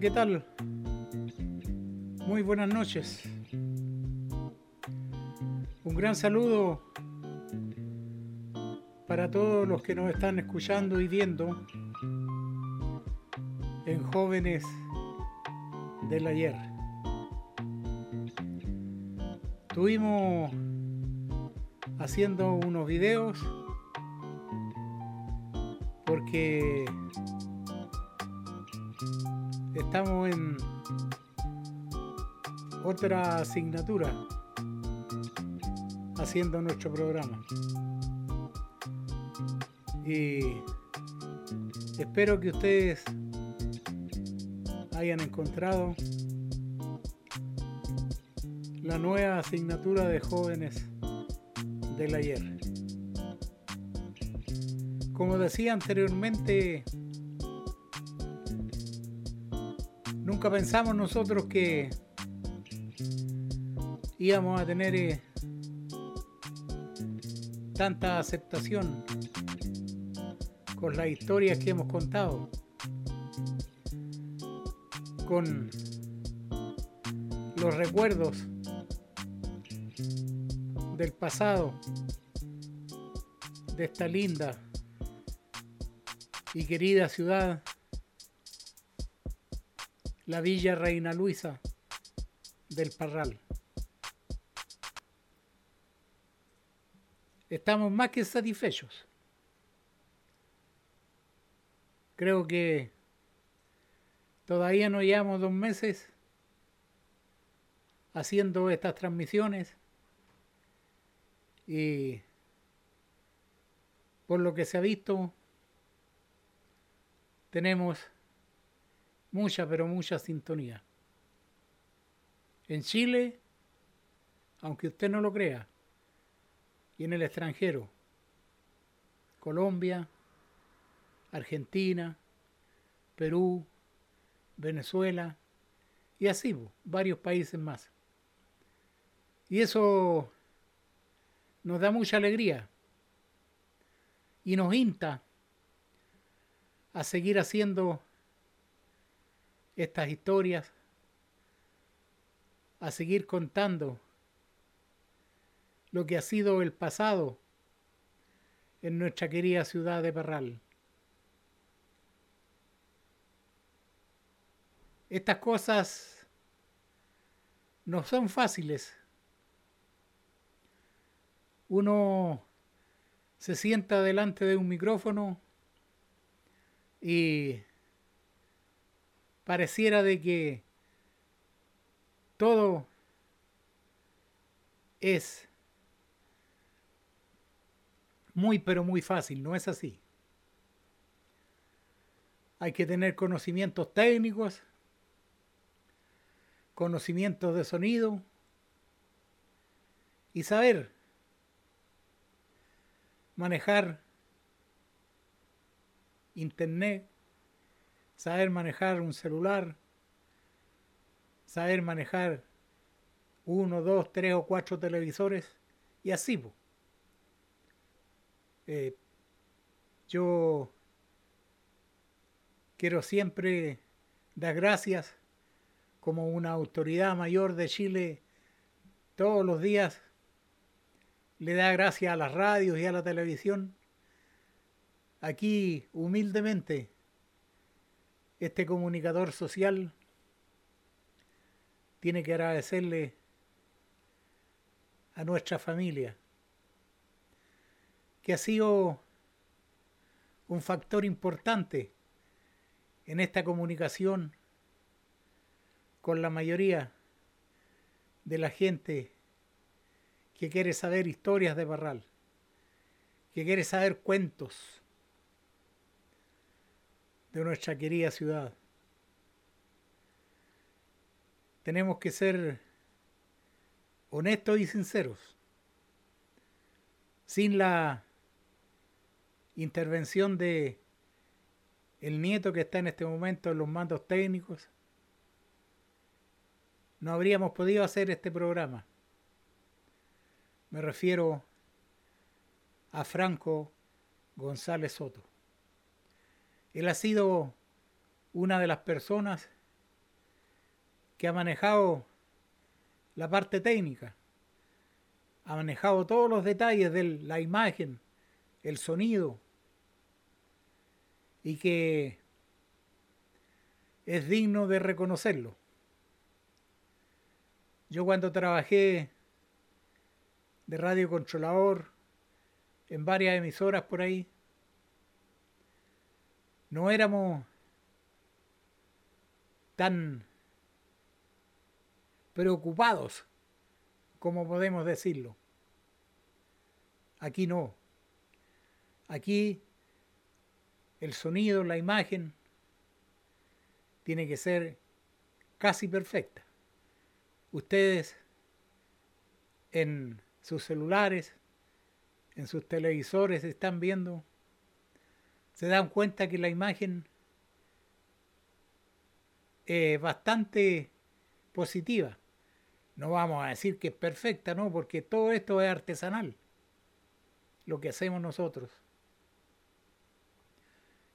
¿qué tal? Muy buenas noches. Un gran saludo para todos los que nos están escuchando y viendo en Jóvenes del Ayer. Estuvimos haciendo unos videos porque estamos en otra asignatura haciendo nuestro programa. Y espero que ustedes hayan encontrado la nueva asignatura de jóvenes del ayer. Como decía anteriormente, Nunca pensamos nosotros que íbamos a tener eh, tanta aceptación con las historias que hemos contado, con los recuerdos del pasado de esta linda y querida ciudad la Villa Reina Luisa del Parral. Estamos más que satisfechos. Creo que todavía no llevamos dos meses haciendo estas transmisiones y por lo que se ha visto tenemos mucha, pero mucha sintonía. En Chile, aunque usted no lo crea, y en el extranjero, Colombia, Argentina, Perú, Venezuela y así varios países más. Y eso nos da mucha alegría y nos insta a seguir haciendo estas historias, a seguir contando lo que ha sido el pasado en nuestra querida ciudad de Parral. Estas cosas no son fáciles. Uno se sienta delante de un micrófono y pareciera de que todo es muy pero muy fácil, no es así. Hay que tener conocimientos técnicos, conocimientos de sonido y saber manejar internet, saber manejar un celular, saber manejar uno, dos, tres o cuatro televisores y así. Eh, yo quiero siempre dar gracias como una autoridad mayor de Chile todos los días le da gracias a las radios y a la televisión. Aquí, humildemente, este comunicador social tiene que agradecerle a nuestra familia, que ha sido un factor importante en esta comunicación con la mayoría de la gente que quiere saber historias de Barral, que quiere saber cuentos de nuestra querida ciudad. Tenemos que ser honestos y sinceros, sin la intervención de el nieto que está en este momento en los mandos técnicos, no habríamos podido hacer este programa. Me refiero a Franco González Soto. Él ha sido una de las personas que ha manejado la parte técnica, ha manejado todos los detalles de la imagen, el sonido, y que es digno de reconocerlo. Yo cuando trabajé de radio controlador en varias emisoras por ahí. No éramos tan preocupados como podemos decirlo. Aquí no. Aquí el sonido, la imagen, tiene que ser casi perfecta. Ustedes en sus celulares, en sus televisores están viendo, se dan cuenta que la imagen es bastante positiva. No vamos a decir que es perfecta, no, porque todo esto es artesanal, lo que hacemos nosotros.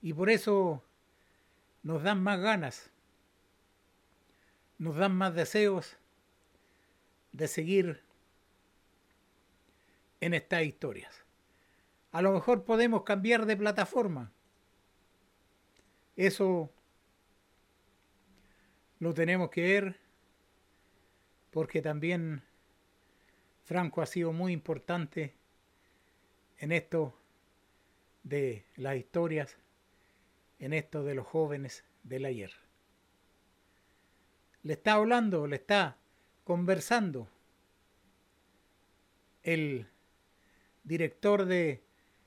Y por eso nos dan más ganas, nos dan más deseos de seguir en estas historias. A lo mejor podemos cambiar de plataforma. Eso lo tenemos que ver porque también Franco ha sido muy importante en esto de las historias, en esto de los jóvenes del ayer. Le está hablando, le está conversando el director de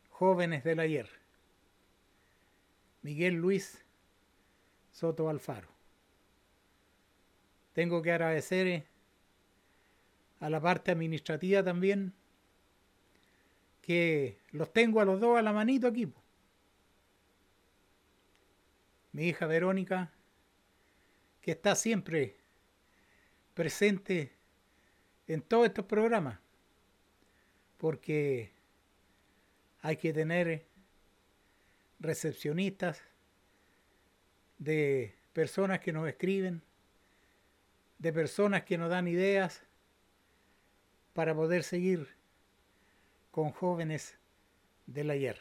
Jóvenes del Ayer, Miguel Luis Soto Alfaro. Tengo que agradecer eh, a la parte administrativa también, que los tengo a los dos a la manito aquí. Mi hija Verónica, que está siempre presente en todos estos programas porque hay que tener recepcionistas de personas que nos escriben, de personas que nos dan ideas para poder seguir con jóvenes del ayer.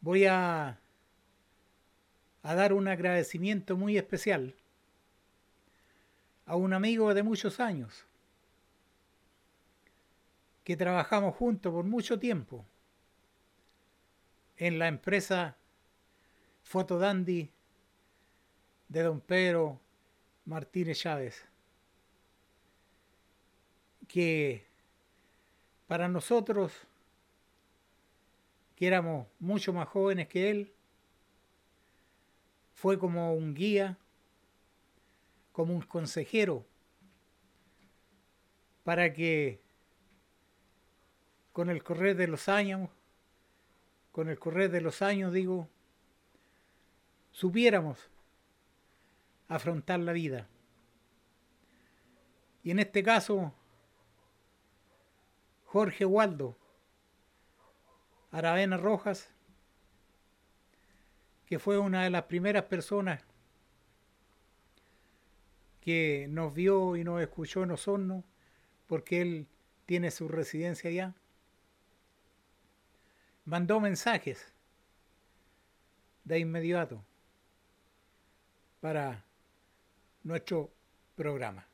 Voy a a dar un agradecimiento muy especial a un amigo de muchos años, que trabajamos juntos por mucho tiempo en la empresa Fotodandi de don Pedro Martínez Chávez, que para nosotros, que éramos mucho más jóvenes que él, fue como un guía, como un consejero, para que con el correr de los años, con el correr de los años digo, supiéramos afrontar la vida. Y en este caso, Jorge Waldo Aravena Rojas, que fue una de las primeras personas que nos vio y nos escuchó en Osorno, porque él tiene su residencia allá, mandó mensajes de inmediato para nuestro programa.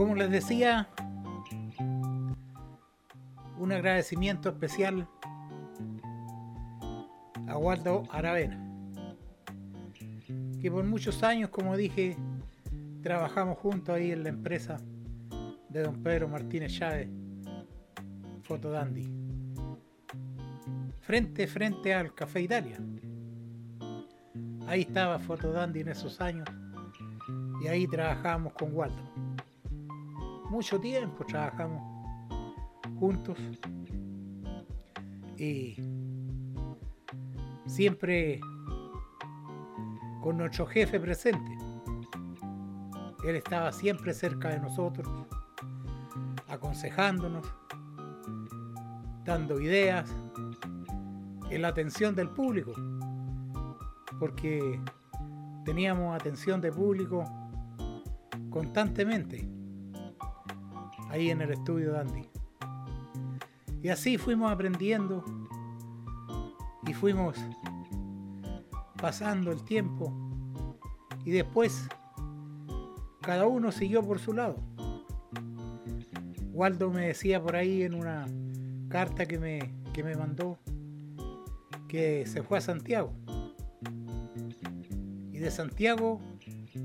Como les decía, un agradecimiento especial a Waldo Aravena, que por muchos años, como dije, trabajamos juntos ahí en la empresa de don Pedro Martínez Chávez, Fotodandi, frente frente al Café Italia. Ahí estaba Fotodandi en esos años y ahí trabajábamos con Waldo mucho tiempo trabajamos juntos y siempre con nuestro jefe presente. Él estaba siempre cerca de nosotros, aconsejándonos, dando ideas, en la atención del público, porque teníamos atención de público constantemente ahí en el estudio de Andy. Y así fuimos aprendiendo y fuimos pasando el tiempo y después cada uno siguió por su lado. Waldo me decía por ahí en una carta que me, que me mandó que se fue a Santiago. Y de Santiago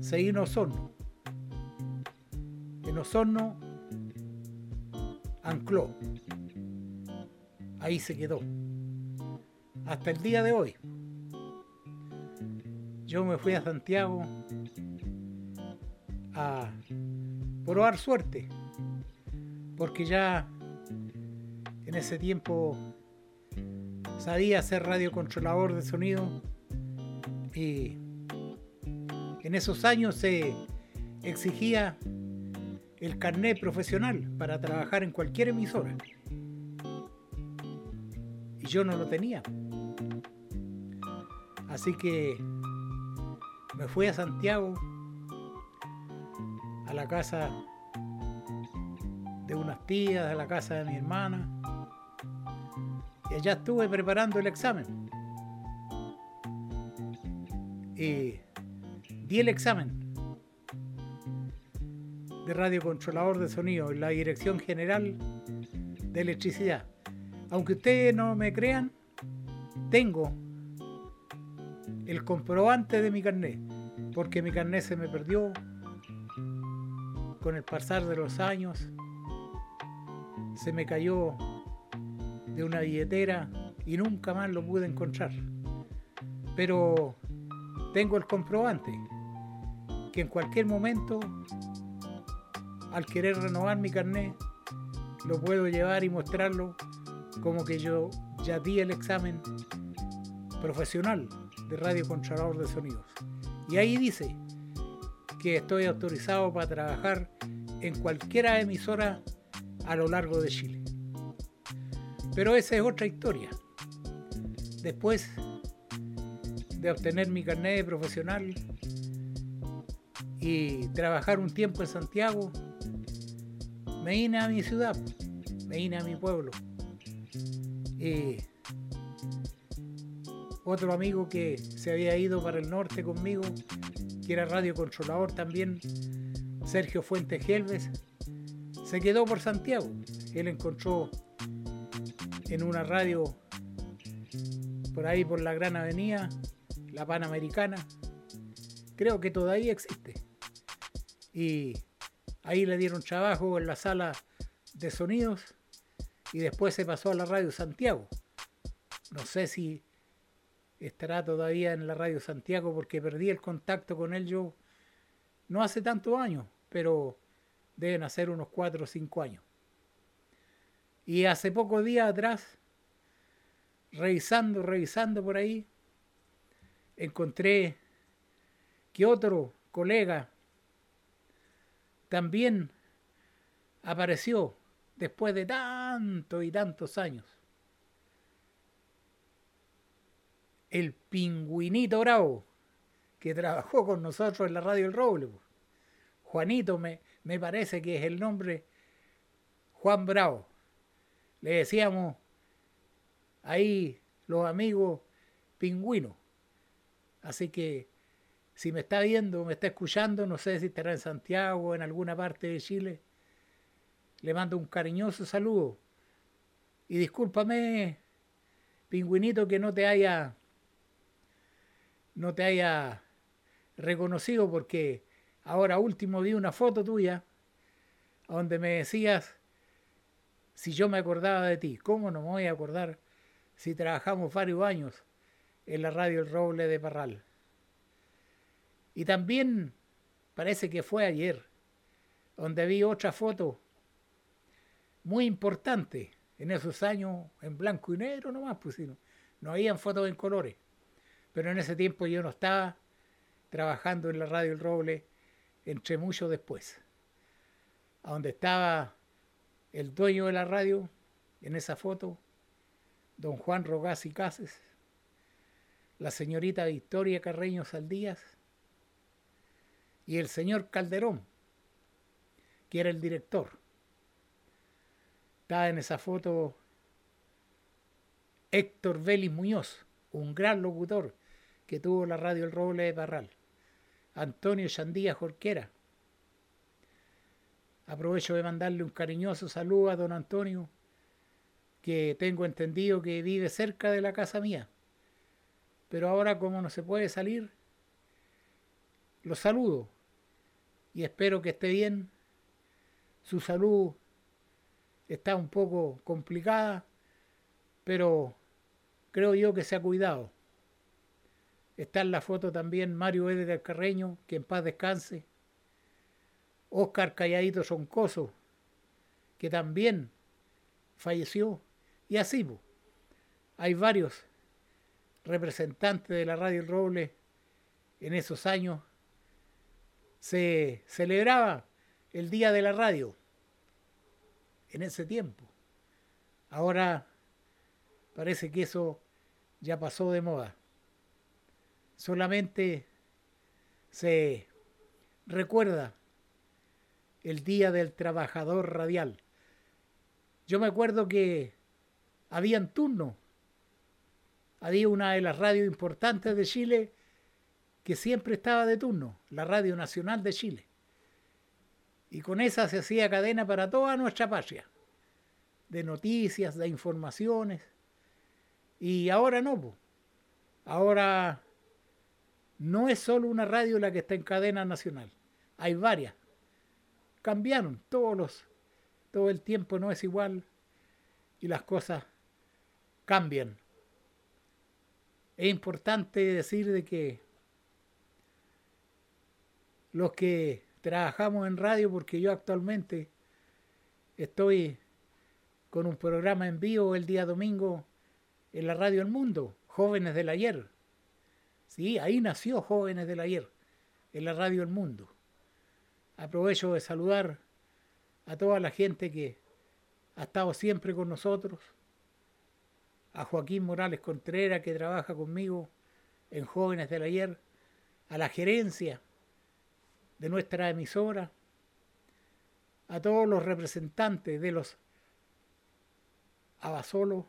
se vino a Osorno. En Osorno ancló. Ahí se quedó. Hasta el día de hoy. Yo me fui a Santiago a probar suerte. Porque ya en ese tiempo sabía ser radiocontrolador de sonido y en esos años se exigía el carnet profesional para trabajar en cualquier emisora. Y yo no lo tenía. Así que me fui a Santiago, a la casa de unas tías, a la casa de mi hermana, y allá estuve preparando el examen. Y di el examen de radiocontrolador de sonido en la Dirección General de Electricidad. Aunque ustedes no me crean, tengo el comprobante de mi carnet, porque mi carnet se me perdió con el pasar de los años, se me cayó de una billetera y nunca más lo pude encontrar. Pero tengo el comprobante que en cualquier momento, al querer renovar mi carnet, lo puedo llevar y mostrarlo como que yo ya di el examen profesional de radio controlador de sonidos. Y ahí dice que estoy autorizado para trabajar en cualquiera emisora a lo largo de Chile. Pero esa es otra historia. Después de obtener mi carnet de profesional y trabajar un tiempo en Santiago, me vine a mi ciudad, me vine a mi pueblo. Y otro amigo que se había ido para el norte conmigo, que era radiocontrolador también, Sergio Fuentes Gelves, se quedó por Santiago. Él encontró en una radio por ahí por la Gran Avenida, la Panamericana, creo que todavía existe. Y ahí le dieron trabajo en la sala de sonidos y después se pasó a la radio Santiago. No sé si estará todavía en la radio Santiago porque perdí el contacto con él yo no hace tantos años, pero deben hacer unos 4 o 5 años. Y hace pocos días atrás, revisando, revisando por ahí, encontré que otro colega también apareció después de tantos y tantos años. El pingüinito bravo que trabajó con nosotros en la radio El Roble. Juanito me, me parece que es el nombre Juan Bravo. Le decíamos ahí los amigos pingüinos. Así que si me está viendo, me está escuchando, no sé si estará en Santiago o en alguna parte de Chile, le mando un cariñoso saludo. Y discúlpame, pingüinito, que no te haya no te haya reconocido porque Ahora último vi una foto tuya donde me decías si yo me acordaba de ti. ¿Cómo no me voy a acordar si trabajamos varios años en la radio El Roble de Parral? Y también parece que fue ayer, donde vi otra foto muy importante en esos años en blanco y negro nomás, pues no, no habían fotos en colores. Pero en ese tiempo yo no estaba trabajando en la radio El Roble entre mucho después, a donde estaba el dueño de la radio en esa foto, don Juan Rogaz y Cases, la señorita Victoria Carreño Saldías y el señor Calderón, que era el director. Estaba en esa foto Héctor Vélez Muñoz, un gran locutor que tuvo la radio El Roble de Parral. Antonio Chandía Jorquera. Aprovecho de mandarle un cariñoso saludo a don Antonio, que tengo entendido que vive cerca de la casa mía. Pero ahora como no se puede salir, lo saludo y espero que esté bien. Su salud está un poco complicada, pero creo yo que se ha cuidado. Está en la foto también Mario Edgar Carreño, que en paz descanse. Oscar Calladito Soncoso, que también falleció. Y así, hay varios representantes de la Radio Roble en esos años. Se celebraba el Día de la Radio en ese tiempo. Ahora parece que eso ya pasó de moda solamente se recuerda el Día del Trabajador Radial. Yo me acuerdo que habían turno. Había una de las radios importantes de Chile que siempre estaba de turno, la Radio Nacional de Chile. Y con esa se hacía cadena para toda nuestra patria, de noticias, de informaciones. Y ahora no, ahora no es solo una radio la que está en cadena nacional, hay varias. Cambiaron todos los, todo el tiempo no es igual y las cosas cambian. Es importante decir de que los que trabajamos en radio, porque yo actualmente estoy con un programa en vivo el día domingo en la radio El Mundo, Jóvenes del Ayer. Sí, ahí nació Jóvenes del Ayer, en la radio El Mundo. Aprovecho de saludar a toda la gente que ha estado siempre con nosotros, a Joaquín Morales Contreras, que trabaja conmigo en Jóvenes del Ayer, a la gerencia de nuestra emisora, a todos los representantes de los Abasolo,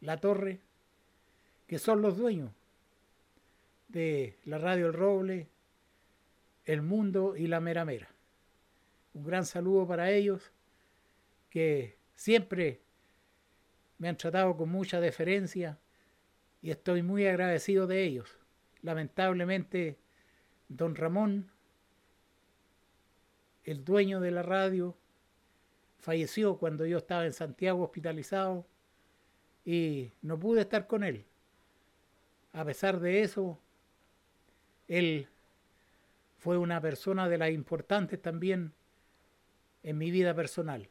La Torre, que son los dueños de la Radio El Roble, El Mundo y La Mera Mera. Un gran saludo para ellos que siempre me han tratado con mucha deferencia y estoy muy agradecido de ellos. Lamentablemente, don Ramón, el dueño de la radio, falleció cuando yo estaba en Santiago hospitalizado y no pude estar con él. A pesar de eso, él fue una persona de las importantes también en mi vida personal.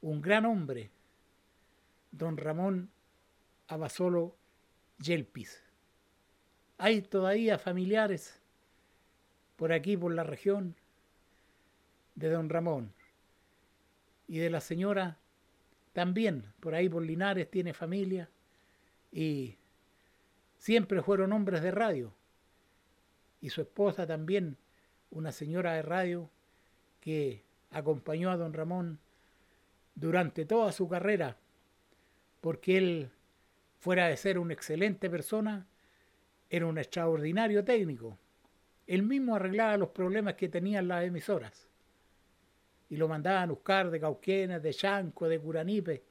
Un gran hombre, don Ramón Abasolo Yelpis. Hay todavía familiares por aquí, por la región, de don Ramón. Y de la señora también, por ahí por Linares tiene familia. Y siempre fueron hombres de radio. Y su esposa también, una señora de radio que acompañó a don Ramón durante toda su carrera, porque él, fuera de ser una excelente persona, era un extraordinario técnico. Él mismo arreglaba los problemas que tenían las emisoras. Y lo mandaban a buscar de Cauquenes, de Chanco, de Curanipe,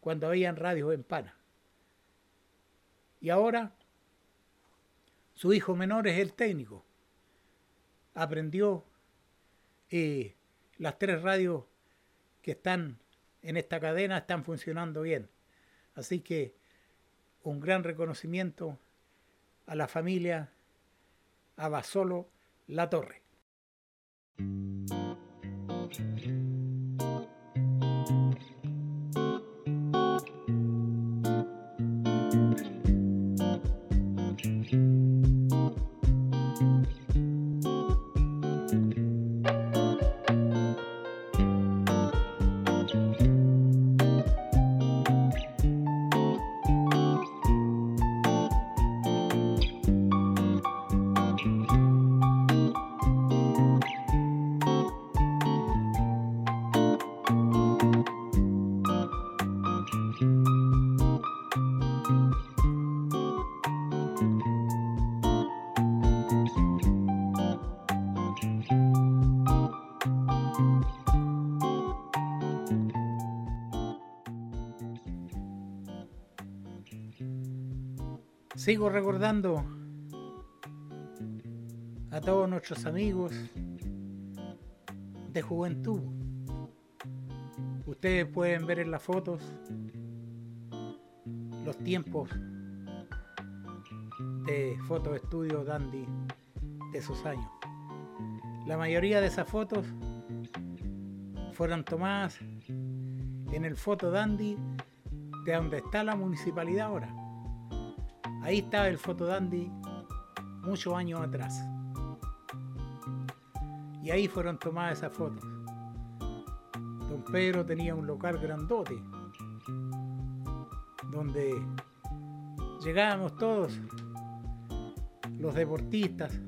cuando habían radios en Pana. Y ahora su hijo menor es el técnico. Aprendió y las tres radios que están en esta cadena están funcionando bien. Así que un gran reconocimiento a la familia Abasolo La Torre. Thank you. Sigo recordando a todos nuestros amigos de juventud. Ustedes pueden ver en las fotos los tiempos de foto estudio Dandy de esos años. La mayoría de esas fotos fueron tomadas en el foto Dandy de donde está la municipalidad ahora. Ahí estaba el fotodandy muchos años atrás. Y ahí fueron tomadas esas fotos. Don Pedro tenía un local grandote donde llegábamos todos, los deportistas,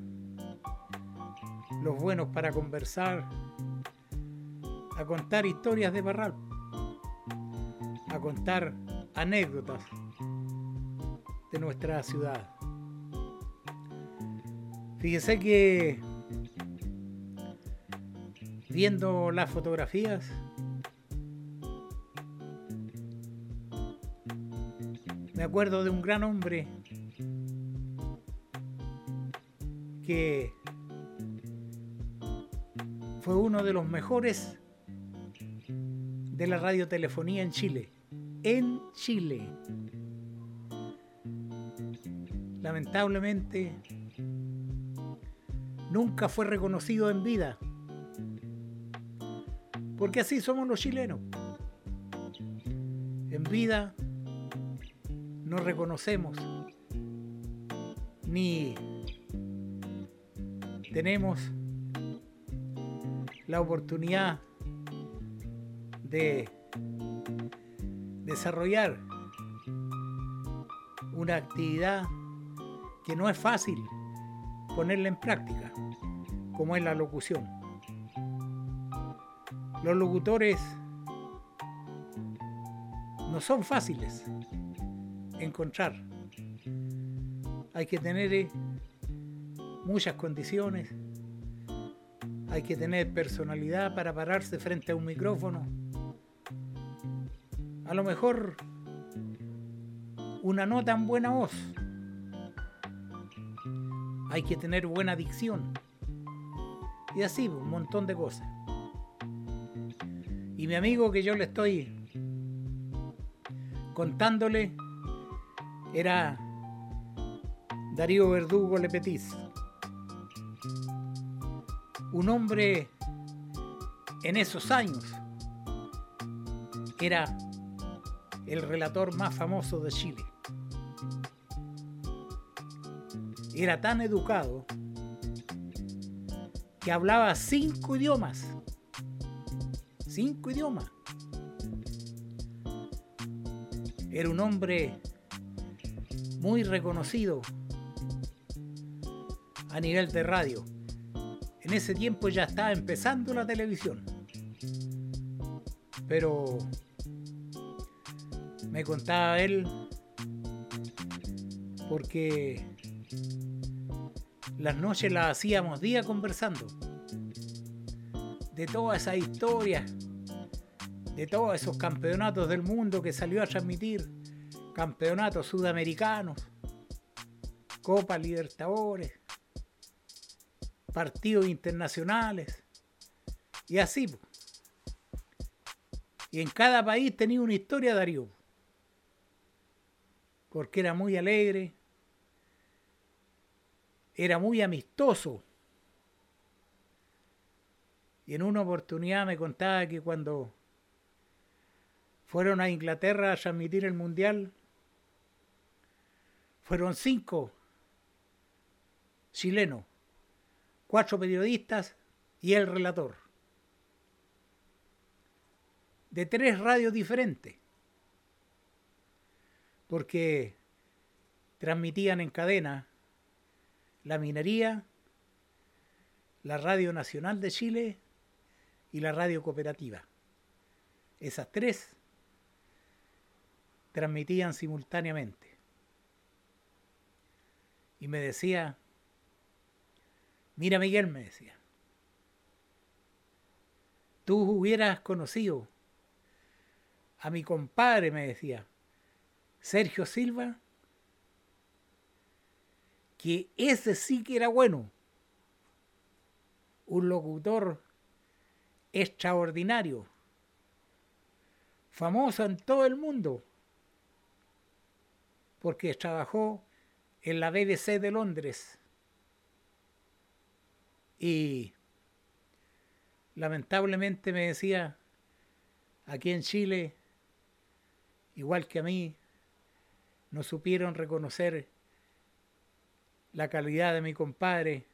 los buenos para conversar, a contar historias de Barral, a contar anécdotas de nuestra ciudad. Fíjese que viendo las fotografías, me acuerdo de un gran hombre que fue uno de los mejores de la radiotelefonía en Chile. En Chile lamentablemente nunca fue reconocido en vida. Porque así somos los chilenos. En vida no reconocemos ni tenemos la oportunidad de desarrollar una actividad que no es fácil ponerla en práctica, como es la locución. Los locutores no son fáciles encontrar. Hay que tener eh, muchas condiciones, hay que tener personalidad para pararse frente a un micrófono. A lo mejor una no tan buena voz. Hay que tener buena dicción. Y así, un montón de cosas. Y mi amigo que yo le estoy contándole era Darío Verdugo Lepetis. Un hombre en esos años era el relator más famoso de Chile. Era tan educado que hablaba cinco idiomas. Cinco idiomas. Era un hombre muy reconocido a nivel de radio. En ese tiempo ya estaba empezando la televisión. Pero me contaba él porque las noches las hacíamos día conversando de toda esa historia, de todos esos campeonatos del mundo que salió a transmitir, campeonatos sudamericanos, Copa Libertadores, partidos internacionales y así. Y en cada país tenía una historia Darío, porque era muy alegre, era muy amistoso. Y en una oportunidad me contaba que cuando fueron a Inglaterra a transmitir el Mundial, fueron cinco chilenos cuatro periodistas y el relator. De tres radios diferentes. Porque transmitían en cadena la minería, la Radio Nacional de Chile y la Radio Cooperativa. Esas tres transmitían simultáneamente. Y me decía Mira, Miguel, me decía, tú hubieras conocido a mi compadre, me decía, Sergio Silva, que ese sí que era bueno, un locutor extraordinario, famoso en todo el mundo, porque trabajó en la BBC de Londres. Y lamentablemente me decía, aquí en Chile, igual que a mí, no supieron reconocer la calidad de mi compadre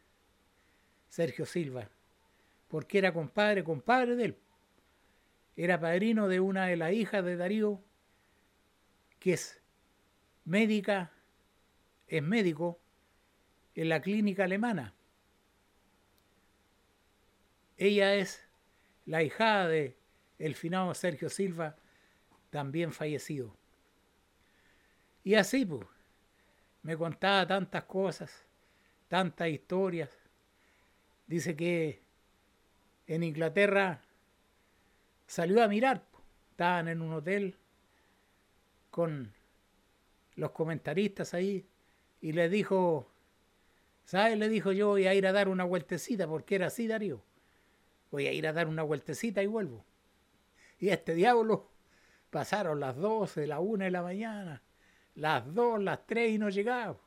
Sergio Silva, porque era compadre, compadre de él. Era padrino de una de las hijas de Darío, que es médica, es médico en la clínica alemana. Ella es la hijada de el finado Sergio Silva, también fallecido. Y así, pues, me contaba tantas cosas, tantas historias. Dice que en Inglaterra salió a mirar, estaban en un hotel con los comentaristas ahí y le dijo, ¿sabes? Le dijo yo voy a ir a dar una vueltecita porque era así Darío voy a ir a dar una vueltecita y vuelvo. Y este diablo pasaron las 12, la 1 de la mañana, las 2, las 3 y no llegaba.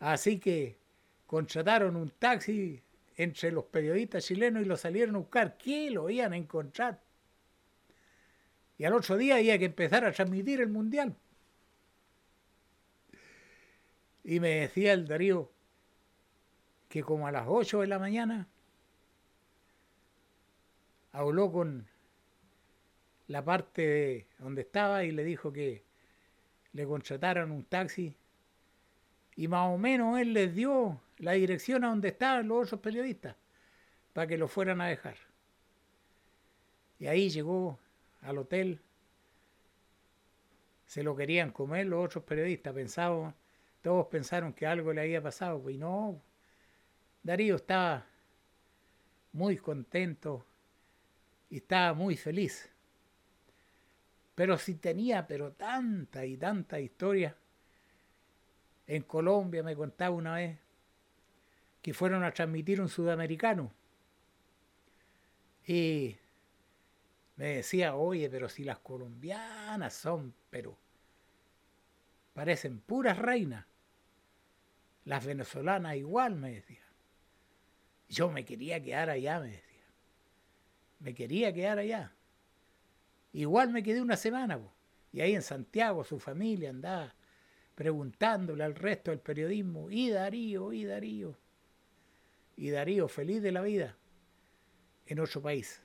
Así que contrataron un taxi entre los periodistas chilenos y lo salieron a buscar. ¿Qué lo iban a encontrar? Y al otro día había que empezar a transmitir el mundial. Y me decía el Darío que como a las 8 de la mañana habló con la parte de donde estaba y le dijo que le contrataron un taxi y más o menos él les dio la dirección a donde estaban los otros periodistas para que lo fueran a dejar. Y ahí llegó al hotel, se lo querían comer los otros periodistas, pensaban, todos pensaron que algo le había pasado, pues, y no, Darío estaba muy contento y estaba muy feliz. Pero si tenía pero tanta y tanta historia. En Colombia me contaba una vez que fueron a transmitir un sudamericano. Y me decía, oye, pero si las colombianas son, pero parecen puras reinas. Las venezolanas igual, me decía. Yo me quería quedar allá, me decía. Me quería quedar allá. Igual me quedé una semana, y ahí en Santiago su familia andaba preguntándole al resto del periodismo, y Darío, y Darío. Y Darío feliz de la vida en otro país.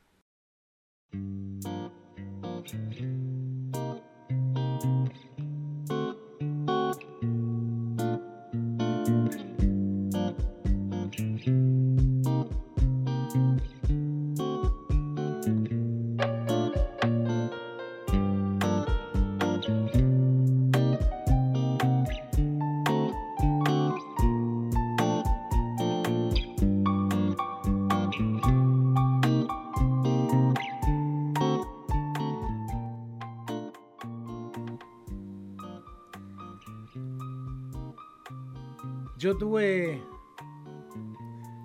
Tuve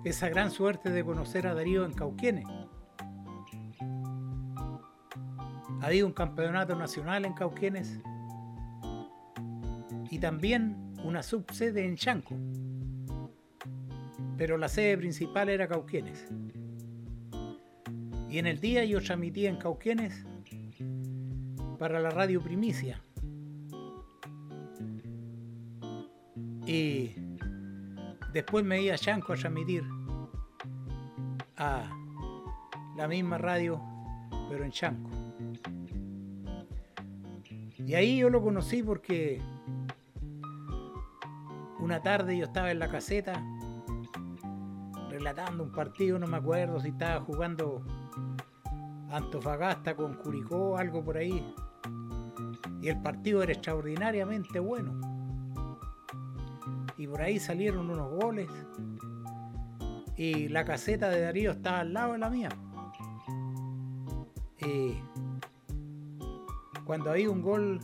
esa gran suerte de conocer a Darío en Cauquienes. Había un campeonato nacional en Cauquienes y también una subsede en Chanco. Pero la sede principal era Cauquienes. Y en el día yo transmitía en Cauquienes para la radio Primicia. Y Después me iba a Chanco a transmitir a la misma radio, pero en Chanco. Y ahí yo lo conocí porque una tarde yo estaba en la caseta relatando un partido, no me acuerdo si estaba jugando Antofagasta con Curicó, algo por ahí. Y el partido era extraordinariamente bueno y por ahí salieron unos goles y la caseta de Darío estaba al lado de la mía. Y cuando había un gol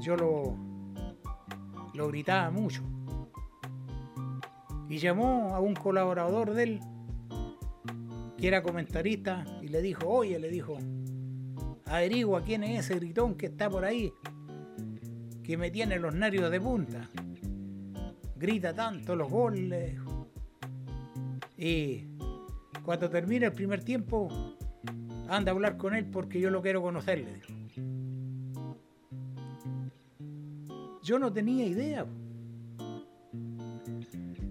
yo lo, lo gritaba mucho. Y llamó a un colaborador de él, que era comentarista, y le dijo, oye, le dijo, averigua quién es ese gritón que está por ahí, que me tiene los nervios de punta grita tanto los goles. Y cuando termine el primer tiempo, anda a hablar con él porque yo lo quiero conocer, le dijo. Yo no tenía idea.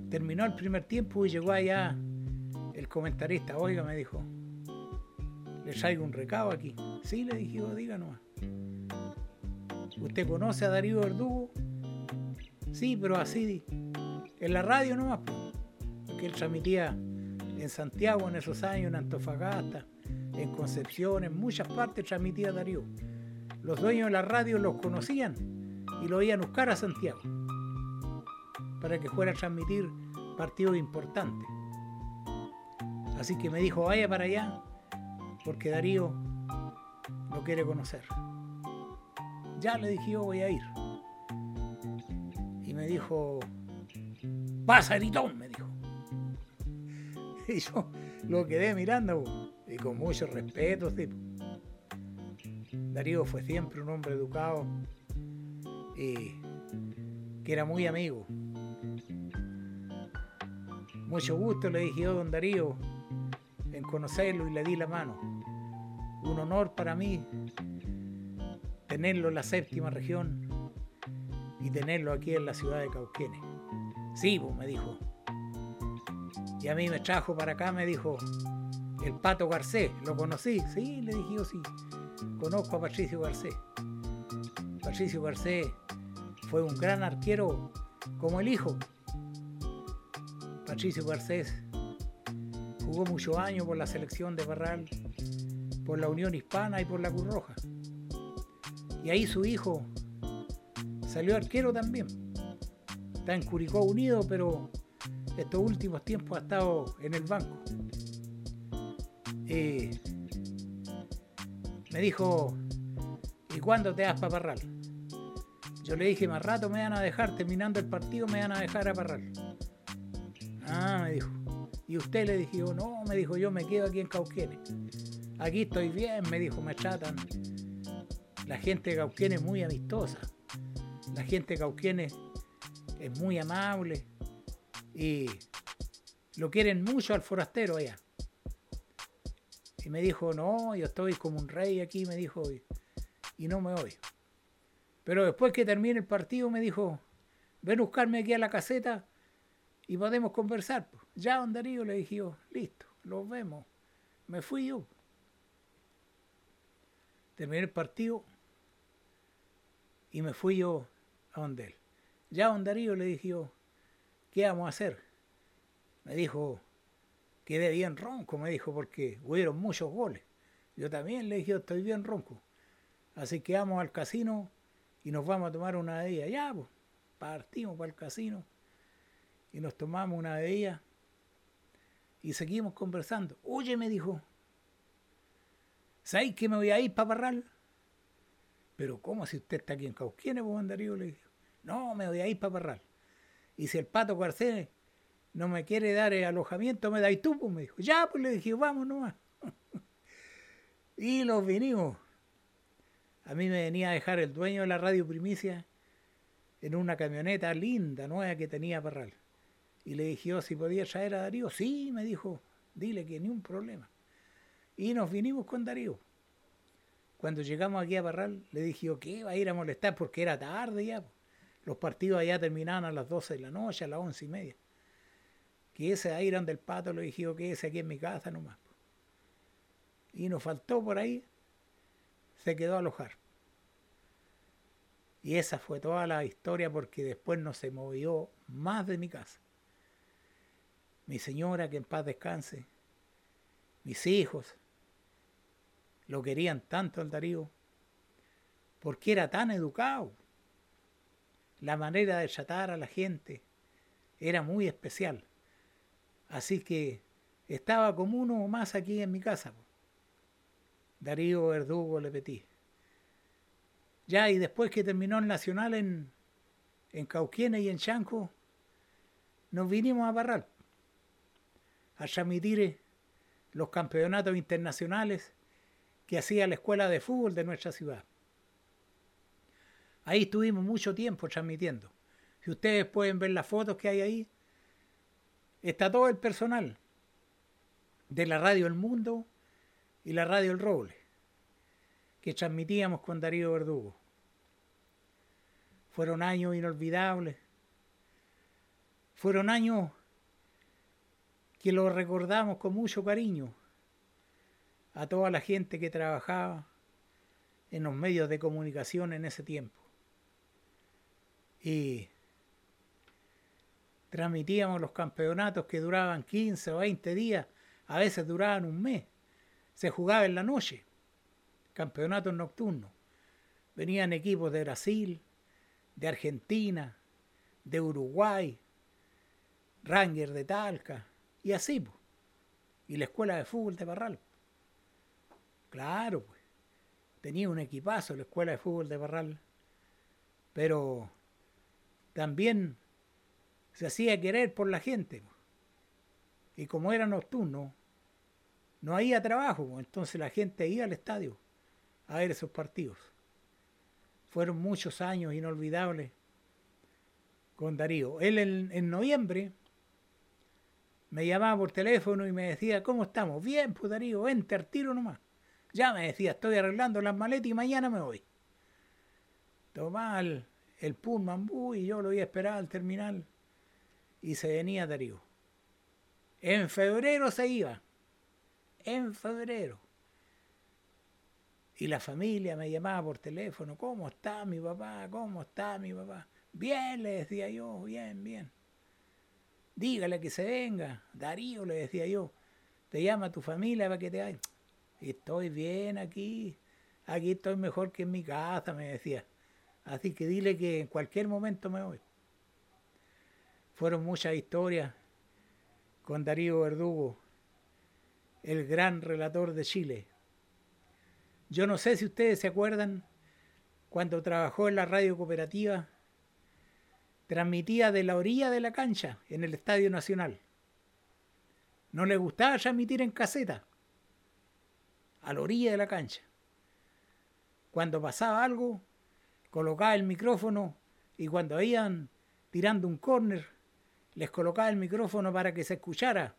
Terminó el primer tiempo y llegó allá el comentarista. Oiga, me dijo, le traigo un recado aquí. Sí, le dije, díganos. ¿Usted conoce a Darío Verdugo? Sí, pero así, en la radio nomás, porque él transmitía en Santiago en esos años, en Antofagasta, en Concepción, en muchas partes transmitía Darío. Los dueños de la radio los conocían y lo iban a buscar a Santiago para que fuera a transmitir partidos importantes. Así que me dijo, vaya para allá, porque Darío lo quiere conocer. Ya le dije, yo voy a ir dijo, pasa gritón, me dijo. Y yo lo quedé mirando y con mucho respeto. Darío fue siempre un hombre educado y que era muy amigo. Mucho gusto, le dije yo, don Darío, en conocerlo y le di la mano. Un honor para mí tenerlo en la séptima región y tenerlo aquí en la ciudad de Cauquenes. Sí, pues, me dijo. Y a mí me trajo para acá, me dijo, el Pato Garcés. ¿Lo conocí? Sí, le dije yo, sí. Conozco a Patricio Garcés. Patricio Garcés fue un gran arquero como el hijo. Patricio Garcés jugó muchos años por la selección de Barral, por la Unión Hispana y por la Cruz Roja. Y ahí su hijo salió arquero también. Está en Curicó Unido, pero estos últimos tiempos ha estado en el banco. Eh, me dijo, ¿y cuándo te das para Parral? Yo le dije, más rato me van a dejar, terminando el partido me van a dejar a Parral. Ah, me dijo. ¿Y usted le dije, no, me dijo, yo me quedo aquí en Cauquenes. Aquí estoy bien, me dijo, me. La gente de Cauquenes es muy amistosa. La gente de Cauquenes es muy amable y lo quieren mucho al forastero allá. Y me dijo, no, yo estoy como un rey aquí, me dijo, y, no me voy. Pero después que termine el partido me dijo, ven a buscarme aquí a la caseta y podemos conversar. Ya, don Darío, le dije listo, los vemos. Me fui yo. Terminé el partido y me fui yo a donde él. Ya, don Darío, le dije yo, ¿qué vamos a hacer? Me dijo, quedé bien ronco, me dijo, porque hubieron muchos goles. Yo también le dije, estoy bien ronco. Así que vamos al casino y nos vamos a tomar una ellas. Ya, pues, partimos para el casino y nos tomamos una ellas y seguimos conversando. Oye, me dijo, ¿sabéis que me voy a ir para Parral? Pero ¿cómo si usted está aquí en Cauquienes, pues Darío? Le dije, no, me voy a ir para Parral. Y si el pato Garcés no me quiere dar el alojamiento, me dais tú, pues me dijo. Ya, pues le dije, vamos nomás. y los vinimos. A mí me venía a dejar el dueño de la radio Primicia en una camioneta linda, nueva que tenía Parral. Y le dije yo si podía traer a Darío. Sí, me dijo, dile que ni un problema. Y nos vinimos con Darío. Cuando llegamos aquí a Parral, le dije yo que iba a ir a molestar porque era tarde ya. Los partidos allá terminaban a las 12 de la noche, a las once y media. Que ese ahí eran del pato, le dije que ese aquí en mi casa nomás. Y nos faltó por ahí, se quedó a alojar. Y esa fue toda la historia porque después no se movió más de mi casa. Mi señora, que en paz descanse, mis hijos, lo querían tanto al Darío, porque era tan educado la manera de tratar a la gente era muy especial. Así que estaba como uno más aquí en mi casa. Darío Verdugo le petí. Ya, y después que terminó el Nacional en, en Cauquienes y en Chanco, nos vinimos a Barral a transmitir los campeonatos internacionales que hacía la escuela de fútbol de nuestra ciudad. Ahí estuvimos mucho tiempo transmitiendo. Si ustedes pueden ver las fotos que hay ahí, está todo el personal de la radio El Mundo y la radio El Roble, que transmitíamos con Darío Verdugo. Fueron años inolvidables. Fueron años que lo recordamos con mucho cariño a toda la gente que trabajaba en los medios de comunicación en ese tiempo y transmitíamos los campeonatos que duraban 15 o 20 días, a veces duraban un mes. Se jugaba en la noche, campeonatos nocturnos. Venían equipos de Brasil, de Argentina, de Uruguay, Ranger de Talca, y así. Y la escuela de fútbol de Barral. Claro, pues. Tenía un equipazo la escuela de fútbol de Barral. Pero también se hacía querer por la gente. Y como era nocturno, no había trabajo, entonces la gente iba al estadio a ver esos partidos. Fueron muchos años inolvidables con Darío. Él en, noviembre me llamaba por teléfono y me decía, ¿cómo estamos? Bien, pues Darío, al tiro nomás. Ya me decía, estoy arreglando las maletas y mañana me voy. Tomaba el, el Pullman y yo lo iba a esperar al terminal y se venía Darío. En febrero se iba. En febrero. Y la familia me llamaba por teléfono, ¿cómo está mi papá? ¿Cómo está mi papá? Bien, le decía yo, bien, bien. Dígale que se venga. Darío, le decía yo, te llama tu familia para que te vaya. Estoy bien aquí, aquí estoy mejor que en mi casa, me decía. Así que dile que en cualquier momento me voy. Fueron muchas historias con Darío Verdugo, el gran relator de Chile. Yo no sé si ustedes se acuerdan cuando trabajó en la radio cooperativa, transmitía de la orilla de la cancha en el Estadio Nacional. No le gustaba transmitir en caseta, a la orilla de la cancha. Cuando pasaba algo, colocaba el micrófono y cuando iban tirando un córner, les colocaba el micrófono para que se escuchara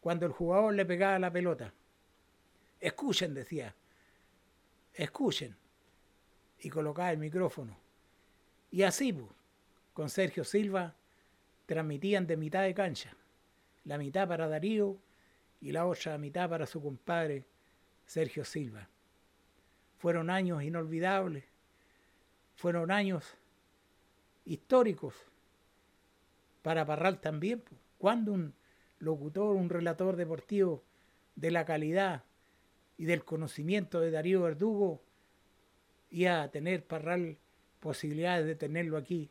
cuando el jugador le pegaba la pelota. Escuchen, decía. Escuchen. Y colocaba el micrófono. Y así, pues, con Sergio Silva, transmitían de mitad de cancha. La mitad para Darío y la otra mitad para su compadre Sergio Silva. Fueron años inolvidables fueron años históricos para Parral también. Cuando un locutor, un relator deportivo de la calidad y del conocimiento de Darío Verdugo iba a tener Parral posibilidades de tenerlo aquí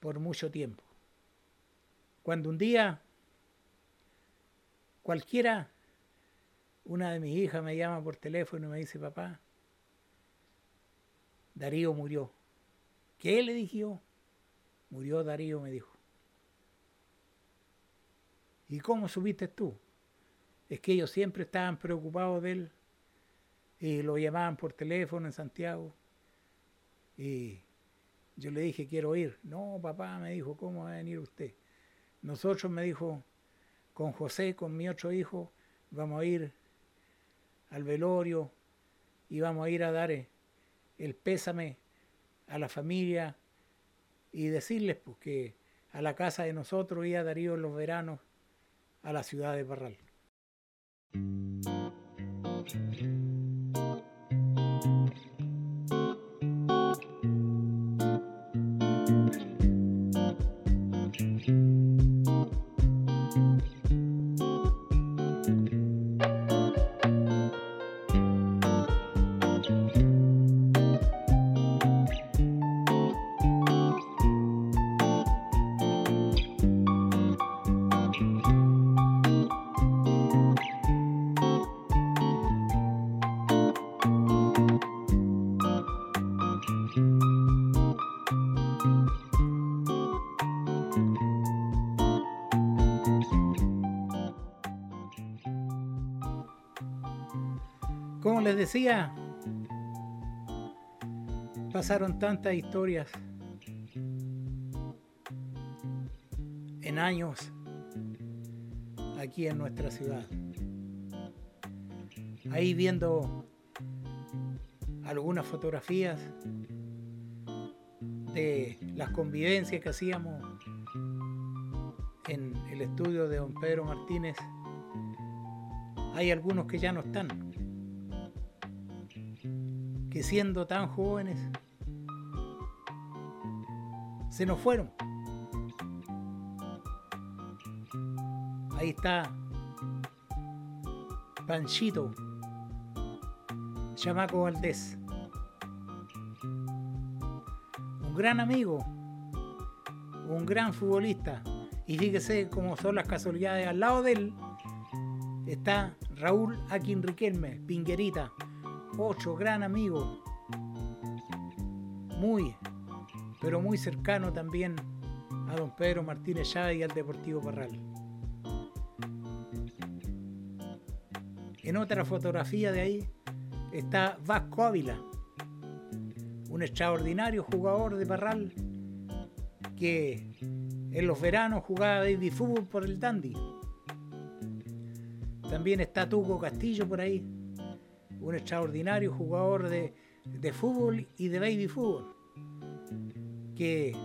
por mucho tiempo. Cuando un día cualquiera, una de mis hijas me llama por teléfono y me dice, papá, Darío murió. ¿Qué le dije yo? Murió Darío, me dijo. ¿Y cómo subiste tú? Es que ellos siempre estaban preocupados de él y lo llamaban por teléfono en Santiago. Y yo le dije, quiero ir. No, papá, me dijo, ¿cómo va a venir usted? Nosotros, me dijo, con José, con mi otro hijo, vamos a ir al velorio y vamos a ir a dar el pésame a la familia y decirles pues, que a la casa de nosotros iba Darío en los veranos a la ciudad de Barral. Decía, pasaron tantas historias en años aquí en nuestra ciudad. Ahí viendo algunas fotografías de las convivencias que hacíamos en el estudio de don Pedro Martínez, hay algunos que ya no están siendo tan jóvenes se nos fueron. Ahí está Panchito, Chamaco Valdés, un gran amigo, un gran futbolista. Y fíjese cómo son las casualidades. Al lado de él está Raúl Akin Riquelme, Pinguerita, otro gran amigo, muy, pero muy cercano también a don Pedro Martínez Chávez y al Deportivo Parral. En otra fotografía de ahí está Vasco Ávila, un extraordinario jugador de Parral que en los veranos jugaba baby fútbol por el Dandy. También está Tuco Castillo por ahí, un extraordinario jugador de, de fútbol y de baby fútbol, que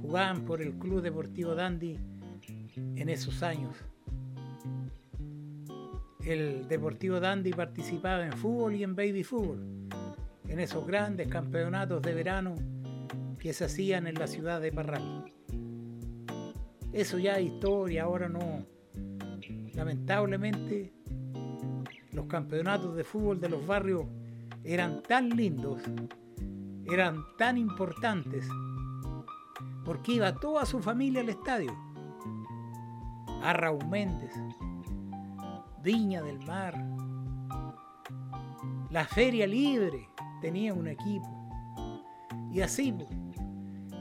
jugaban por el Club Deportivo Dandy en esos años. El Deportivo Dandy participaba en fútbol y en baby fútbol, en esos grandes campeonatos de verano que se hacían en la ciudad de Parral. Eso ya es historia, ahora no. Lamentablemente, los campeonatos de fútbol de los barrios eran tan lindos, eran tan importantes, porque iba toda su familia al estadio. A Raúl Méndez, Viña del Mar, la Feria Libre tenía un equipo. Y así, pues,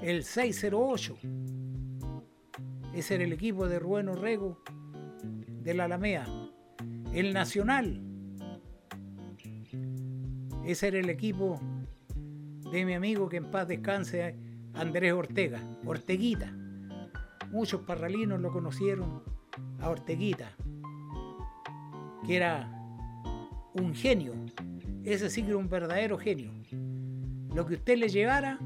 el 608, ese era el equipo de Rubén Orrego de la Alamea. El Nacional, ese era el equipo de mi amigo que en paz descanse, Andrés Ortega, Orteguita. Muchos parralinos lo conocieron a Orteguita que era un genio. Ese sí que era un verdadero genio. Lo que usted le llevara,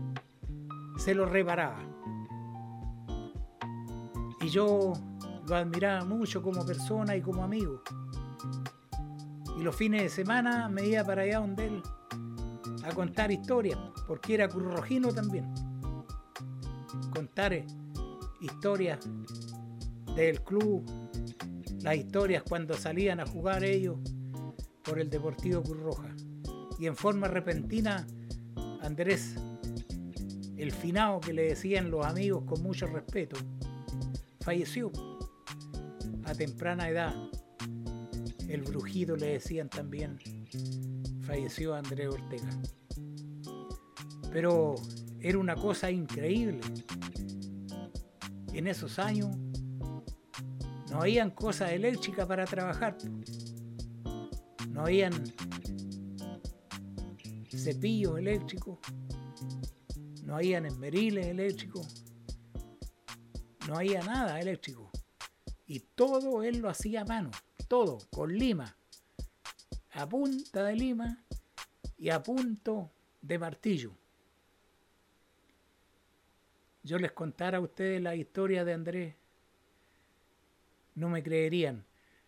se lo reparaba. Y yo lo admiraba mucho como persona y como amigo. Y los fines de semana me iba para allá donde él a contar historias, porque era currojino también. Contar historias del club, las historias cuando salían a jugar ellos por el Deportivo Cruz Roja. Y en forma repentina, Andrés, el finado que le decían los amigos con mucho respeto, falleció a temprana edad. El brujido le decían también, falleció Andrés Ortega. Pero era una cosa increíble. En esos años no habían cosas eléctricas para trabajar. No habían cepillos eléctricos. No habían esmeriles eléctricos. No había nada eléctrico. Y todo él lo hacía a mano. Todo, con lima. A punta de lima y a punto de martillo. Yo les contara a ustedes la historia de Andrés no me creerían.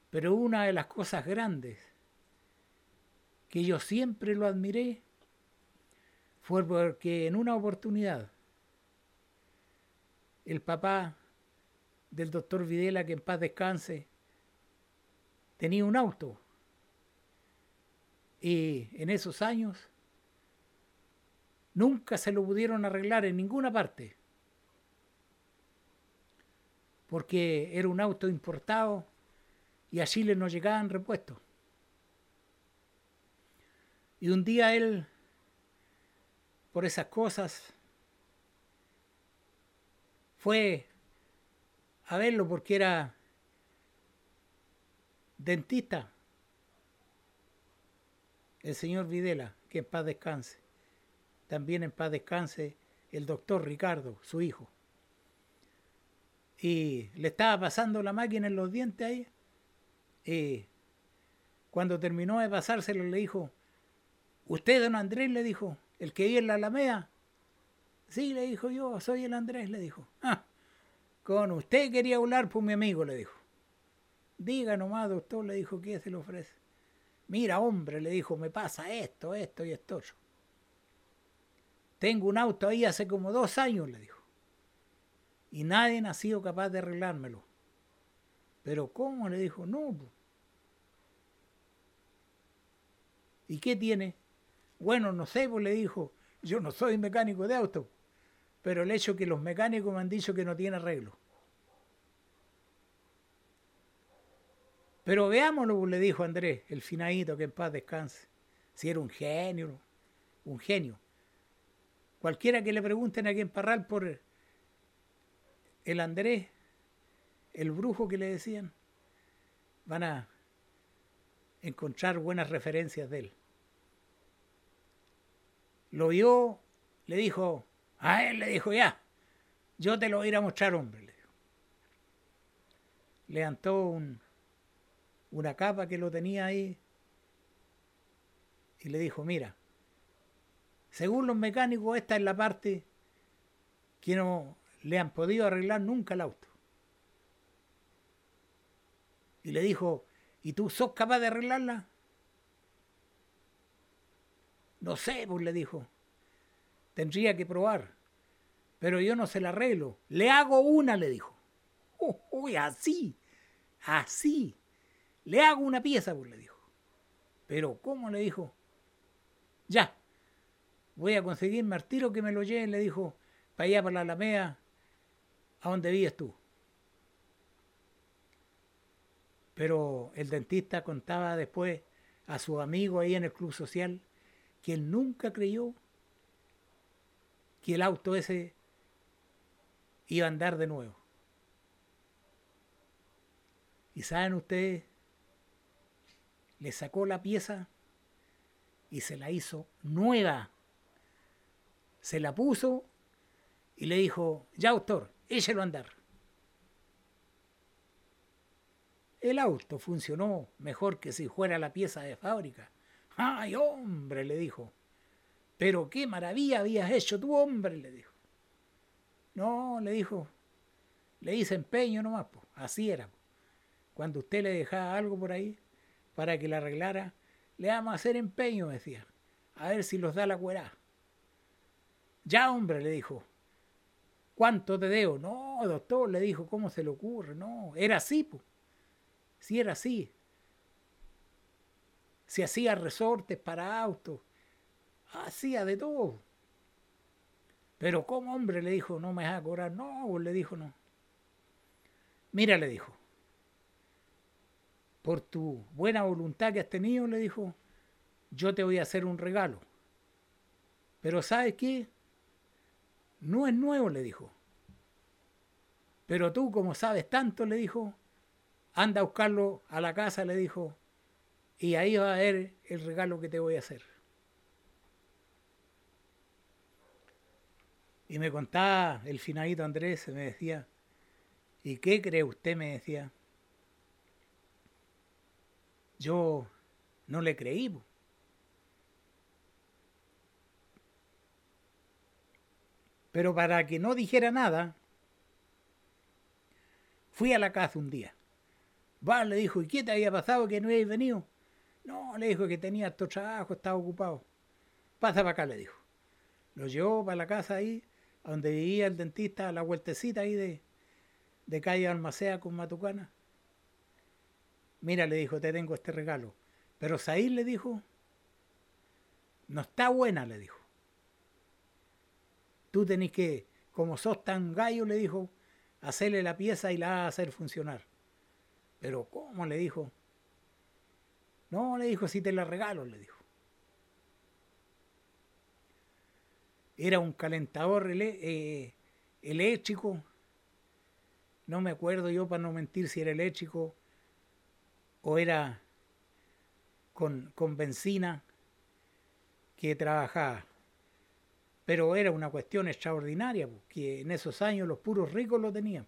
Pero una de las cosas grandes que yo siempre lo admiré fue porque en una oportunidad el papá del doctor Videla, que en paz descanse, tenía un auto. Y en esos años nunca se lo pudieron arreglar en ninguna parte porque era un auto importado y a Chile no llegaban repuestos. Y un día él, por esas cosas, fue a verlo porque era dentista, el señor Videla, que en paz descanse. También en paz descanse el doctor Ricardo, su hijo y le estaba pasando la máquina en los dientes ahí. Y cuando terminó de pasárselo le dijo, ¿usted, don Andrés? le dijo, el que vive en la Alameda. Sí, le dijo yo, soy el Andrés, le dijo. Ah, con usted quería hablar por mi amigo, le dijo. Diga nomás, doctor, le dijo, ¿qué se le ofrece? Mira, hombre, le dijo, me pasa esto, esto y esto. Tengo un auto ahí hace como dos años, le dijo y nadie ha sido capaz de arreglármelo. Pero ¿cómo? Le dijo, no. ¿Y qué tiene? Bueno, no sé, pues le dijo, yo no soy mecánico de auto, pero el hecho que los mecánicos me han dicho que no tiene arreglo. Pero veámoslo, pues, le dijo Andrés, el finadito, que en paz descanse. Si era un genio, un genio. Cualquiera que le pregunten a quien Parral por el Andrés, el brujo que le decían, van a encontrar buenas referencias de él. Lo vio, le dijo, a él le dijo, ya, yo te lo voy a ir a mostrar, hombre. Le Levantó un, una capa que lo tenía ahí y le dijo, mira, según los mecánicos esta es la parte que no le han podido arreglar nunca el auto. Y le dijo, ¿y tú sos capaz de arreglarla? No sé, pues le dijo. Tendría que probar. Pero yo no se la arreglo. Le hago una, le dijo. Uy, así, así. Le hago una pieza, pues le dijo. Pero, ¿cómo le dijo? Ya, voy a conseguirme al tiro que me lo lleven, le dijo, para allá, para la Alameda, a donde vives tú. Pero el dentista contaba después a su amigo ahí en el club social que él nunca creyó que el auto ese iba a andar de nuevo. Y saben ustedes, le sacó la pieza y se la hizo nueva. Se la puso y le dijo, ya autor, échelo a andar. El auto funcionó mejor que si fuera la pieza de fábrica. ¡Ay, hombre! le dijo. Pero qué maravilla habías hecho tú, hombre, le dijo. No, le dijo. Le hice empeño nomás, pues. así era. Cuando usted le dejaba algo por ahí para que la arreglara, le vamos a hacer empeño, decía. A ver si los da la cuerá. Ya, hombre, le dijo. ¿Cuánto te debo? No, doctor, le dijo, ¿cómo se le ocurre? No, era así, pues. Si era así. Se hacía resortes para autos. Hacía de todo. Pero ¿cómo, hombre? Le dijo, no me vas a cobrar. No, le dijo, no. Mira, le dijo. Por tu buena voluntad que has tenido, le dijo, yo te voy a hacer un regalo. Pero ¿sabes qué? No es nuevo, le dijo. Pero tú, como sabes tanto, le dijo, anda a buscarlo a la casa, le dijo, y ahí va a ver el regalo que te voy a hacer. Y me contaba el finadito Andrés, me decía, ¿y qué cree usted? Me decía. Yo no le creí. Pero para que no dijera nada, fui a la casa un día. Va, le dijo, ¿y qué te había pasado que no habéis venido? No, le dijo que tenía estos trabajo, estaba ocupado. Pasa para acá, le dijo. Lo llevó para la casa ahí, donde vivía el dentista, a la vueltecita ahí de, de calle Almacea con Matucana. Mira, le dijo, te tengo este regalo. Pero Saíd le dijo, no está buena, le dijo. Tú tenés que, como sos tan gallo, le dijo, hacerle la pieza y la hacer funcionar. Pero ¿cómo? le dijo. No, le dijo, si te la regalo, le dijo. Era un calentador eh, eléctrico. No me acuerdo yo para no mentir si era eléctrico o era con, con benzina que trabajaba. Pero era una cuestión extraordinaria, porque en esos años los puros ricos lo tenían.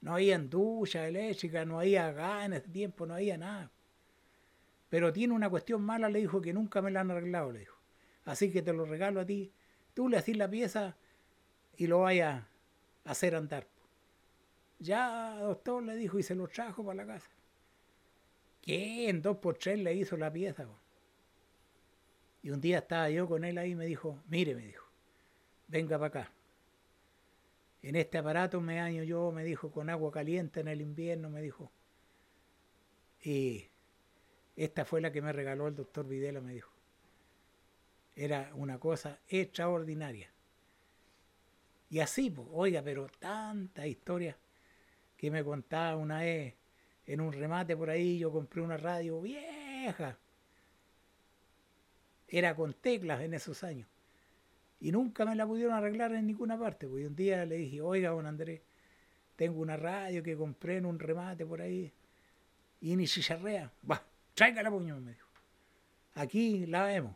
No había ducha eléctrica, no había gas en ese tiempo, no había nada. Pero tiene una cuestión mala, le dijo, que nunca me la han arreglado, le dijo. Así que te lo regalo a ti. Tú le haces la pieza y lo vayas a hacer andar. Ya, doctor, le dijo, y se lo trajo para la casa. ¿Qué? En dos por tres le hizo la pieza. Y un día estaba yo con él ahí y me dijo, mire, me dijo, venga para acá. En este aparato me año yo, me dijo, con agua caliente en el invierno, me dijo. Y esta fue la que me regaló el doctor Videla, me dijo. Era una cosa extraordinaria. Y así, pues, oiga, pero tanta historia que me contaba una vez en un remate por ahí, yo compré una radio vieja. Era con teclas en esos años y nunca me la pudieron arreglar en ninguna parte. Porque un día le dije, oiga, don Andrés, tengo una radio que compré en un remate por ahí y ni chicharrea. Va, tráigala, puño, me dijo. Aquí la vemos.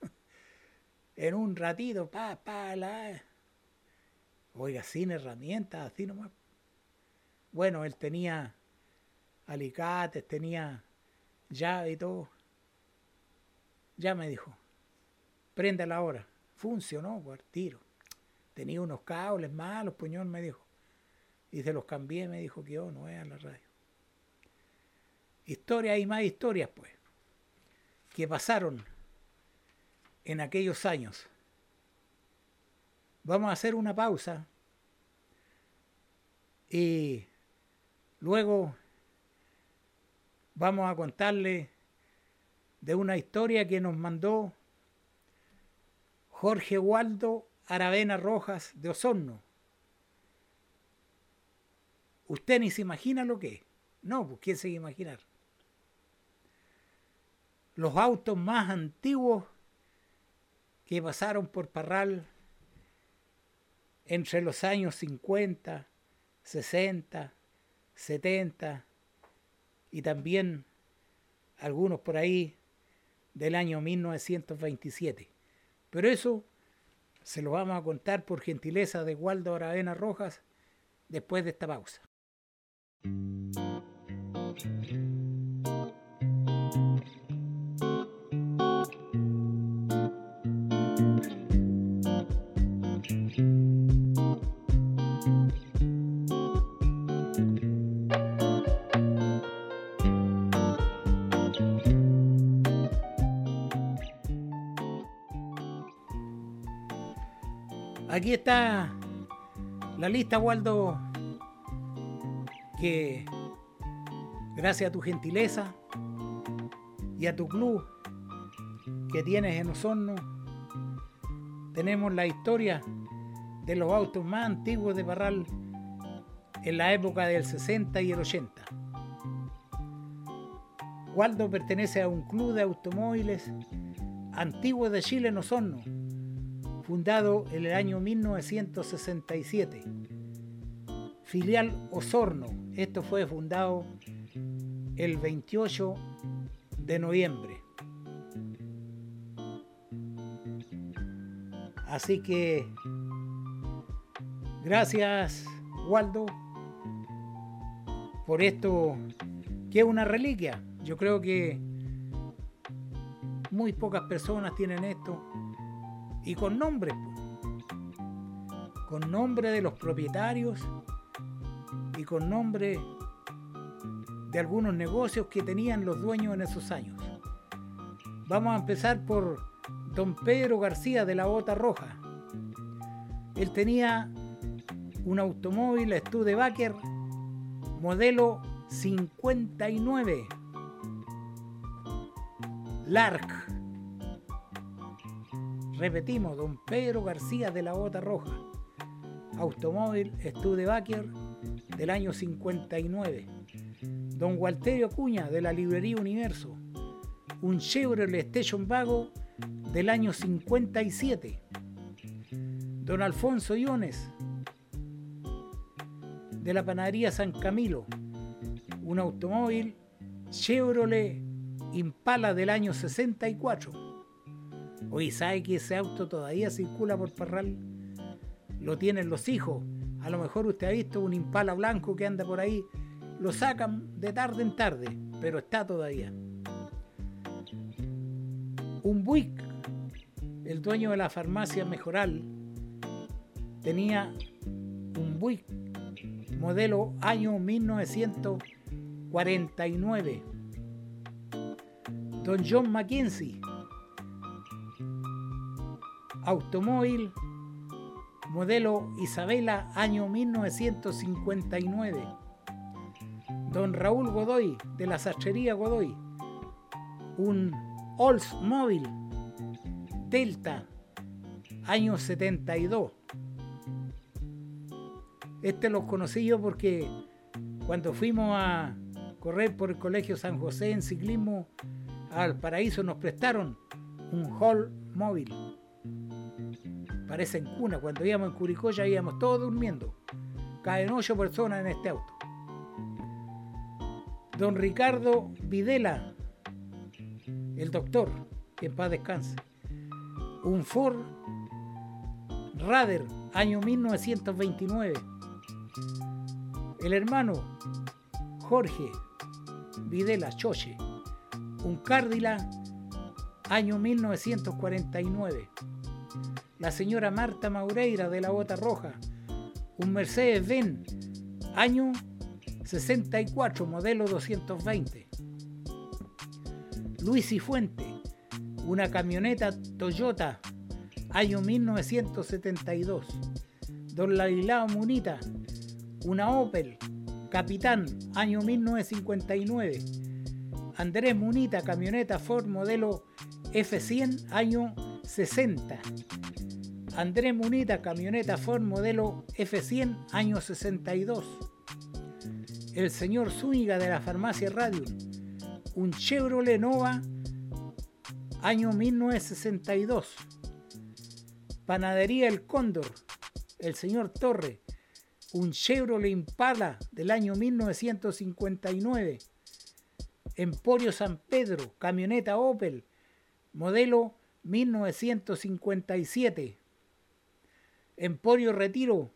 en un ratito, pa, pa, la. Oiga, sin herramientas, así nomás. Bueno, él tenía alicates, tenía llave y todo. Ya me dijo, prenda la hora. Funcionó, por tiro. Tenía unos cables malos, puñón, me dijo. Y se los cambié, me dijo que yo no es a la radio. Historias y más historias, pues, que pasaron en aquellos años. Vamos a hacer una pausa y luego vamos a contarle de una historia que nos mandó Jorge Waldo Aravena Rojas de Osorno. Usted ni se imagina lo que es. No, pues ¿quién se imaginar? Los autos más antiguos que pasaron por Parral entre los años 50, 60, 70 y también algunos por ahí del año 1927. Pero eso se lo vamos a contar por gentileza de Waldo Aravena Rojas después de esta pausa. Aquí está la lista, Waldo, que gracias a tu gentileza y a tu club que tienes en Osorno, tenemos la historia de los autos más antiguos de Parral en la época del 60 y el 80. Waldo pertenece a un club de automóviles antiguos de Chile en Osorno fundado en el año 1967. Filial Osorno, esto fue fundado el 28 de noviembre. Así que gracias Waldo por esto que es una reliquia. Yo creo que muy pocas personas tienen esto y con nombre, con nombre de los propietarios y con nombre de algunos negocios que tenían los dueños en esos años. Vamos a empezar por don Pedro García de la Bota Roja. Él tenía un automóvil Studebaker modelo 59 Lark Repetimos, don Pedro García de la Bota Roja, automóvil Studebaker del año 59. Don Walterio Cuña de la librería Universo, un Chevrolet Station Vago del año 57. Don Alfonso Iones de la panadería San Camilo, un automóvil Chevrolet Impala del año 64 Oye, ¿sabe que ese auto todavía circula por Parral? Lo tienen los hijos. A lo mejor usted ha visto un impala blanco que anda por ahí. Lo sacan de tarde en tarde, pero está todavía. Un Buick, el dueño de la farmacia Mejoral, tenía un Buick modelo año 1949. Don John Mackenzie automóvil modelo Isabela año 1959. Don Raúl Godoy de la sastrería Godoy. Un Oldsmobile Delta año 72. Este lo conocí yo porque cuando fuimos a correr por el Colegio San José en ciclismo al paraíso nos prestaron un Hall móvil parecen cuna. Cuando íbamos en Curicó ya íbamos todos durmiendo. Caen ocho personas en este auto. Don Ricardo Videla, el doctor, que en paz descanse. Un Ford Rader, año 1929. El hermano Jorge Videla Choche, un Cárdila, año 1949. La señora Marta Maureira de la Bota Roja, un Mercedes-Benz, año 64, modelo 220. Luis y Fuente, una camioneta Toyota, año 1972. Don Lalilao Munita, una Opel, Capitán, año 1959. Andrés Munita, camioneta Ford modelo F100, año 60. Andrés Munita, camioneta Ford modelo F100, año 62. El señor Zúñiga de la farmacia Radio, un Chevrolet Nova, año 1962. Panadería El Cóndor, el señor Torre, un Chevrolet Impala del año 1959. Emporio San Pedro, camioneta Opel, modelo 1957. Emporio Retiro,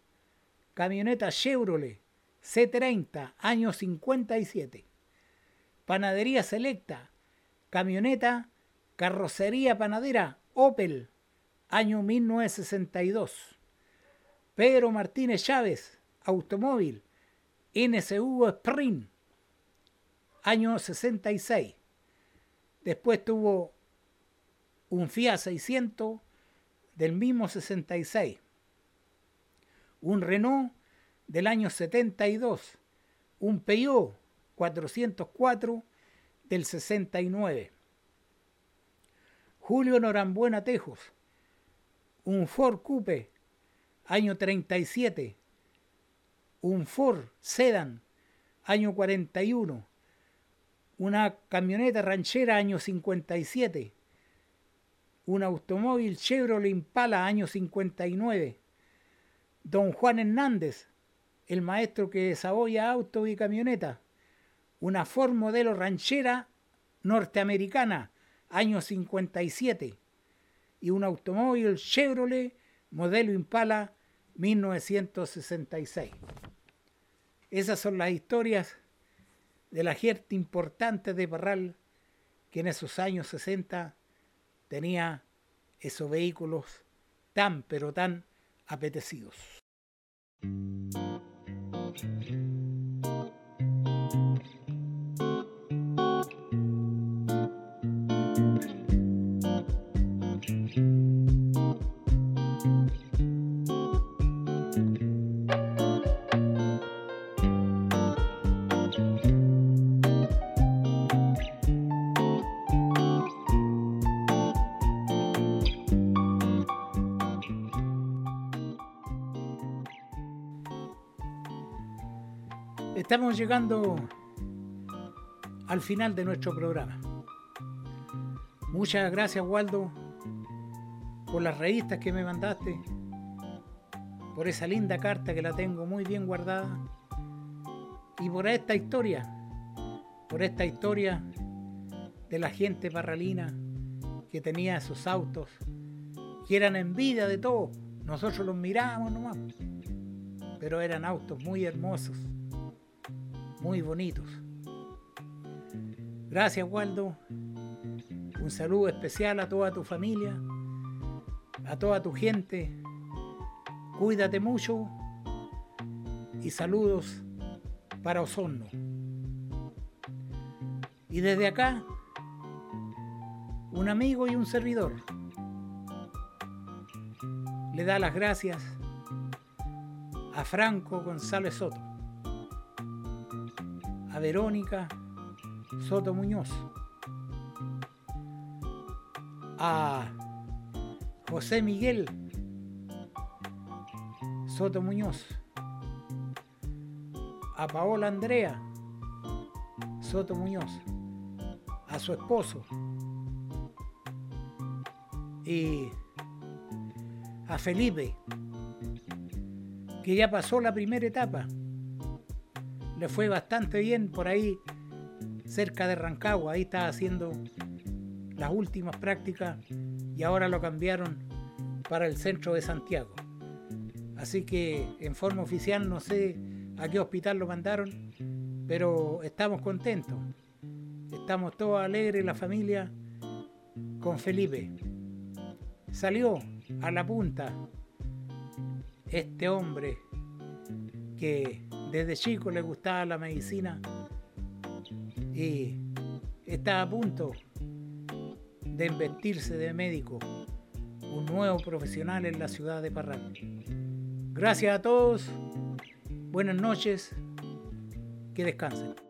camioneta Chevrolet C30, año 57. Panadería Selecta, camioneta, carrocería panadera Opel, año 1962. Pedro Martínez Chávez, automóvil, NSU Sprint, año 66. Después tuvo un Fiat 600 del mismo 66. Un Renault del año 72. Un Peugeot 404 del 69. Julio Norambuena Tejos. Un Ford Coupe año 37. Un Ford Sedan año 41. Una camioneta ranchera año 57 un automóvil Chevrolet Impala año 59. Don Juan Hernández, el maestro que desaboya auto y camioneta. Una Ford modelo ranchera norteamericana año 57. Y un automóvil Chevrolet modelo Impala 1966. Esas son las historias de la gente importante de Parral que en esos años 60 tenía esos vehículos tan pero tan apetecidos. thank mm-hmm. you Estamos llegando al final de nuestro programa. Muchas gracias Waldo por las revistas que me mandaste, por esa linda carta que la tengo muy bien guardada y por esta historia, por esta historia de la gente parralina que tenía esos autos que eran envidia de todos. Nosotros los mirábamos nomás, pero eran autos muy hermosos muy bonitos. Gracias Waldo. Un saludo especial a toda tu familia, a toda tu gente. Cuídate mucho y saludos para Osorno. Y desde acá, un amigo y un servidor le da las gracias a Franco González Soto Verónica Soto Muñoz, a José Miguel Soto Muñoz, a Paola Andrea Soto Muñoz, a su esposo y a Felipe, que ya pasó la primera etapa le fue bastante bien por ahí cerca de Rancagua. Ahí estaba haciendo las últimas prácticas y ahora lo cambiaron para el centro de Santiago. Así que en forma oficial no sé a qué hospital lo mandaron, pero estamos contentos. estamos todos alegres, la familia, con Felipe. Salió a la punta este hombre que desde chico le gustaba la medicina y está a punto de investirse de médico, un nuevo profesional en la ciudad de Parral. Gracias a todos, buenas noches, que descansen.